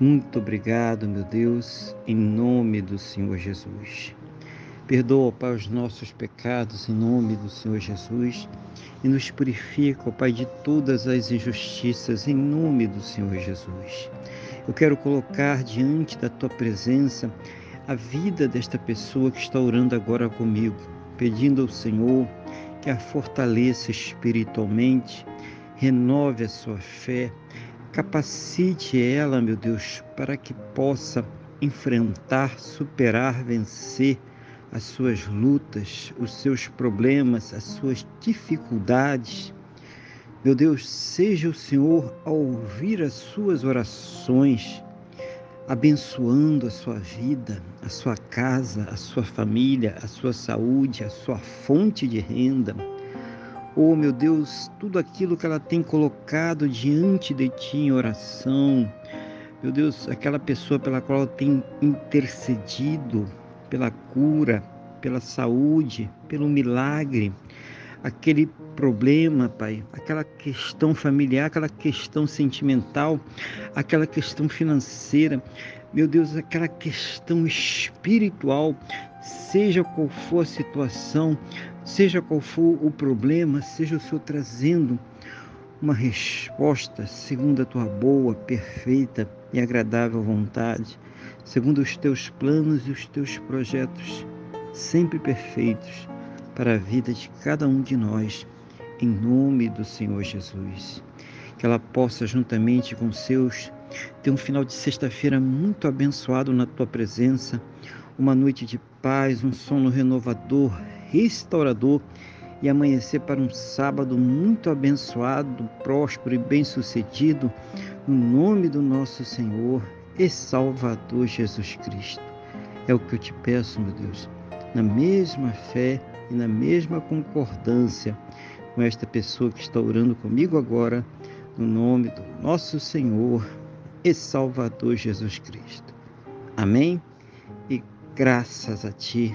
Muito obrigado, meu Deus, em nome do Senhor Jesus. Perdoa, Pai, os nossos pecados em nome do Senhor Jesus e nos purifica, Pai, de todas as injustiças em nome do Senhor Jesus. Eu quero colocar diante da tua presença a vida desta pessoa que está orando agora comigo, pedindo ao Senhor que a fortaleça espiritualmente, renove a sua fé, Capacite ela, meu Deus, para que possa enfrentar, superar, vencer as suas lutas, os seus problemas, as suas dificuldades. Meu Deus, seja o Senhor a ouvir as suas orações, abençoando a sua vida, a sua casa, a sua família, a sua saúde, a sua fonte de renda Oh, meu Deus, tudo aquilo que ela tem colocado diante de ti em oração, meu Deus, aquela pessoa pela qual ela tem intercedido pela cura, pela saúde, pelo milagre, aquele problema, Pai, aquela questão familiar, aquela questão sentimental, aquela questão financeira, meu Deus, aquela questão espiritual, seja qual for a situação, Seja qual for o problema, seja o Senhor trazendo uma resposta segundo a tua boa, perfeita e agradável vontade, segundo os teus planos e os teus projetos, sempre perfeitos para a vida de cada um de nós, em nome do Senhor Jesus. Que ela possa, juntamente com seus, ter um final de sexta-feira muito abençoado na tua presença, uma noite de paz, um sono renovador, restaurador e amanhecer para um sábado muito abençoado, próspero e bem-sucedido, no nome do nosso Senhor e Salvador Jesus Cristo. É o que eu te peço, meu Deus, na mesma fé e na mesma concordância com esta pessoa que está orando comigo agora, no nome do nosso Senhor e Salvador Jesus Cristo. Amém? E graças a Ti